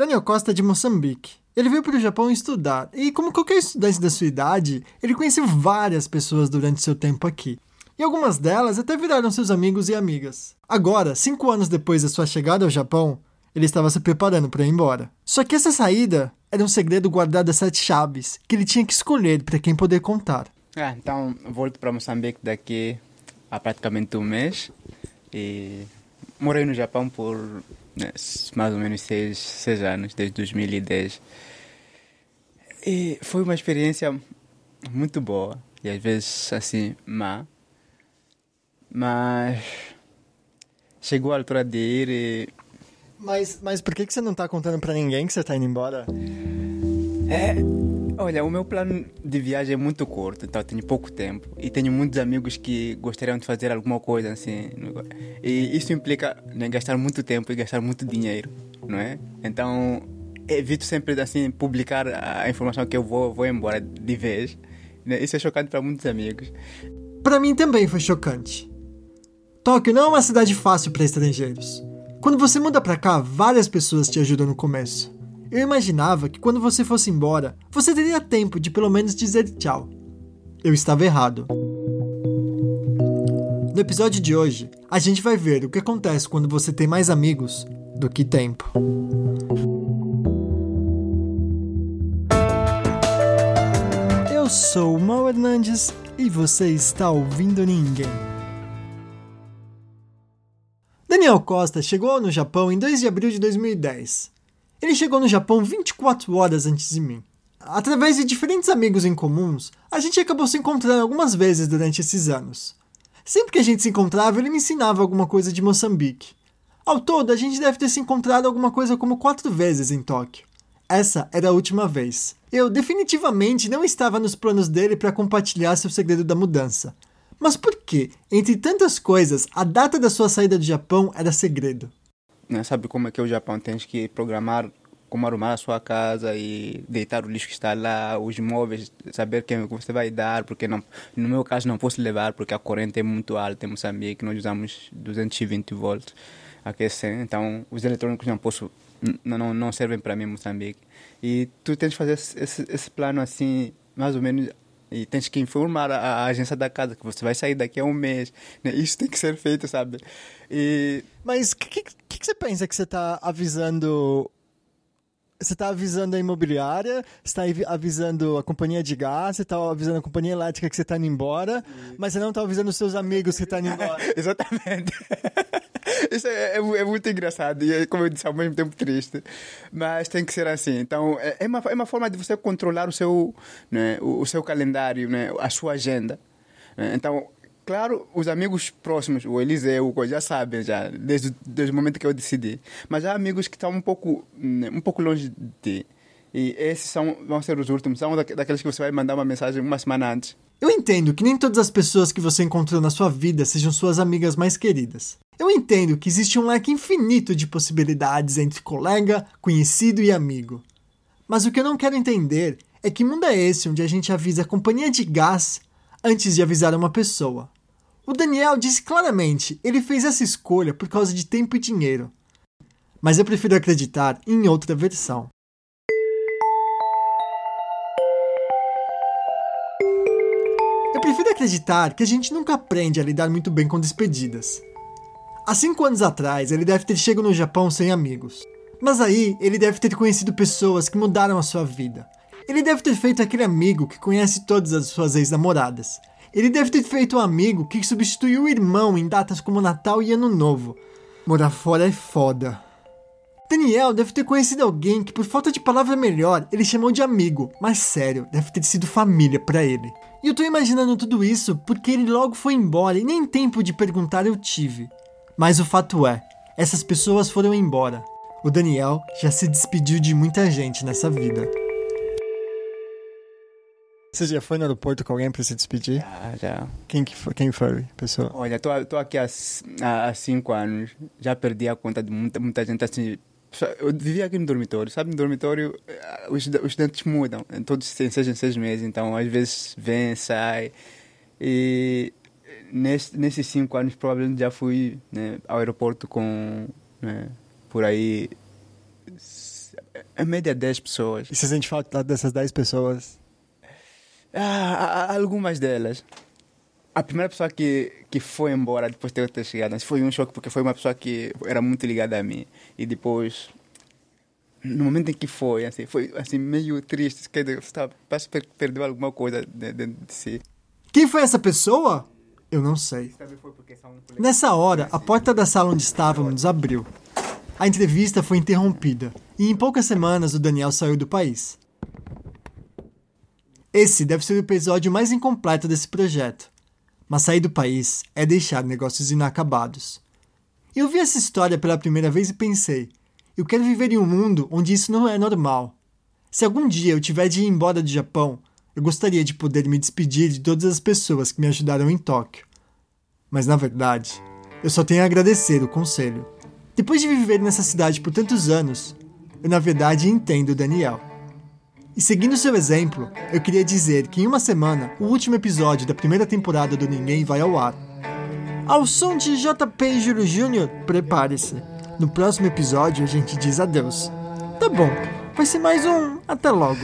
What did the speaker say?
Daniel Costa é de Moçambique. Ele veio para o Japão estudar e, como qualquer estudante da sua idade, ele conheceu várias pessoas durante seu tempo aqui. E algumas delas até viraram seus amigos e amigas. Agora, cinco anos depois da sua chegada ao Japão, ele estava se preparando para ir embora. Só que essa saída era um segredo guardado a sete chaves que ele tinha que escolher para quem poder contar. Ah, então, volto para Moçambique daqui a praticamente um mês e morei no Japão por mais ou menos seis, seis anos, desde 2010. E foi uma experiência muito boa e às vezes assim má. Mas chegou a altura de ir e. Mas, mas por que, que você não está contando para ninguém que você está indo embora? É, olha, o meu plano de viagem é muito curto, então tenho pouco tempo e tenho muitos amigos que gostariam de fazer alguma coisa assim. E isso implica né, gastar muito tempo e gastar muito dinheiro, não é? Então evito sempre assim publicar a informação que eu vou, vou embora de vez. Né? Isso é chocante para muitos amigos. Para mim também foi chocante. Tóquio não é uma cidade fácil para estrangeiros. Quando você muda para cá, várias pessoas te ajudam no começo. Eu imaginava que quando você fosse embora, você teria tempo de pelo menos dizer tchau. Eu estava errado. No episódio de hoje, a gente vai ver o que acontece quando você tem mais amigos do que tempo. sou o Mal Hernandes e você está ouvindo Ninguém. Daniel Costa chegou no Japão em 2 de abril de 2010. Ele chegou no Japão 24 horas antes de mim. Através de diferentes amigos em comuns, a gente acabou se encontrando algumas vezes durante esses anos. Sempre que a gente se encontrava, ele me ensinava alguma coisa de Moçambique. Ao todo, a gente deve ter se encontrado alguma coisa como quatro vezes em Tóquio. Essa era a última vez. Eu definitivamente não estava nos planos dele para compartilhar seu segredo da mudança. Mas por que, entre tantas coisas, a data da sua saída do Japão era segredo? Não sabe como é que é o Japão? Tens que programar como arrumar a sua casa e deitar o lixo que está lá, os móveis, saber quem você vai dar, porque não, no meu caso não posso levar porque a corrente é muito alta em Moçambique, nós usamos 220 volts aquecer, então os eletrônicos não posso não, não, não servem para mim em Moçambique. E tu tens que fazer esse, esse plano assim, mais ou menos e tens que informar a, a, agência da casa que você vai sair daqui a um mês. Né? Isso tem que ser feito, sabe? E... Mas o que, que, que, você pensa que você está avisando? Você está avisando a imobiliária, você está avisando a companhia de gás, você está avisando a companhia elétrica que você está indo embora, mas você não está avisando os seus amigos que estão tá indo embora. Exatamente. Isso é, é, é, muito engraçado e, é, como eu disse, ao mesmo tempo triste. Mas tem que ser assim. Então, é, é, uma, é uma forma de você controlar o seu, né, o, o seu calendário, né, a sua agenda. Né? Então, claro, os amigos próximos, o Eliseu, o já sabem, já, desde, desde o momento que eu decidi. Mas há amigos que estão um pouco, né, um pouco longe de. E esses são, vão ser os últimos. São daqueles que você vai mandar uma mensagem uma semana antes. Eu entendo que nem todas as pessoas que você encontrou na sua vida sejam suas amigas mais queridas. Eu entendo que existe um leque infinito de possibilidades entre colega, conhecido e amigo. Mas o que eu não quero entender é que mundo é esse onde a gente avisa a companhia de gás antes de avisar uma pessoa. O Daniel disse claramente, ele fez essa escolha por causa de tempo e dinheiro. Mas eu prefiro acreditar em outra versão. Eu prefiro acreditar que a gente nunca aprende a lidar muito bem com despedidas. Há cinco anos atrás, ele deve ter chegado no Japão sem amigos. Mas aí, ele deve ter conhecido pessoas que mudaram a sua vida. Ele deve ter feito aquele amigo que conhece todas as suas ex-namoradas. Ele deve ter feito um amigo que substituiu o irmão em datas como Natal e Ano Novo. Morar fora é foda. Daniel deve ter conhecido alguém que, por falta de palavra melhor, ele chamou de amigo, mas sério, deve ter sido família para ele. E eu tô imaginando tudo isso porque ele logo foi embora e nem tempo de perguntar eu tive. Mas o fato é, essas pessoas foram embora. O Daniel já se despediu de muita gente nessa vida. Você já foi no aeroporto com alguém para se despedir? Já, já. Quem, que foi, quem foi a pessoa? Olha, tô, tô aqui há, há cinco anos. Já perdi a conta de muita, muita gente assim. Eu vivia aqui no dormitório, sabe? No dormitório eh, os, os estudantes mudam, todos seis em seis meses, então às vezes vem, sai. E nesse, nesses cinco anos, provavelmente já fui né, ao aeroporto com, né, por aí, Em média 10 pessoas. E você sente falta dessas 10 pessoas? Ah, algumas delas. A primeira pessoa que, que foi embora depois de eu ter chegado foi um choque, porque foi uma pessoa que era muito ligada a mim. E depois, no momento em que foi, assim, foi assim, meio triste. Que você parece que perdeu alguma coisa dentro de, de si. Quem foi essa pessoa? Eu não sei. Nessa hora, a porta da sala onde estávamos abriu. A entrevista foi interrompida e em poucas semanas o Daniel saiu do país. Esse deve ser o episódio mais incompleto desse projeto. Mas sair do país é deixar negócios inacabados. Eu vi essa história pela primeira vez e pensei: eu quero viver em um mundo onde isso não é normal. Se algum dia eu tiver de ir embora do Japão, eu gostaria de poder me despedir de todas as pessoas que me ajudaram em Tóquio. Mas na verdade, eu só tenho a agradecer o conselho. Depois de viver nessa cidade por tantos anos, eu na verdade entendo o Daniel. E seguindo seu exemplo, eu queria dizer que em uma semana, o último episódio da primeira temporada do Ninguém vai ao ar. Ao som de JP Júlio Júnior, prepare-se. No próximo episódio a gente diz adeus. Tá bom, vai ser mais um até logo.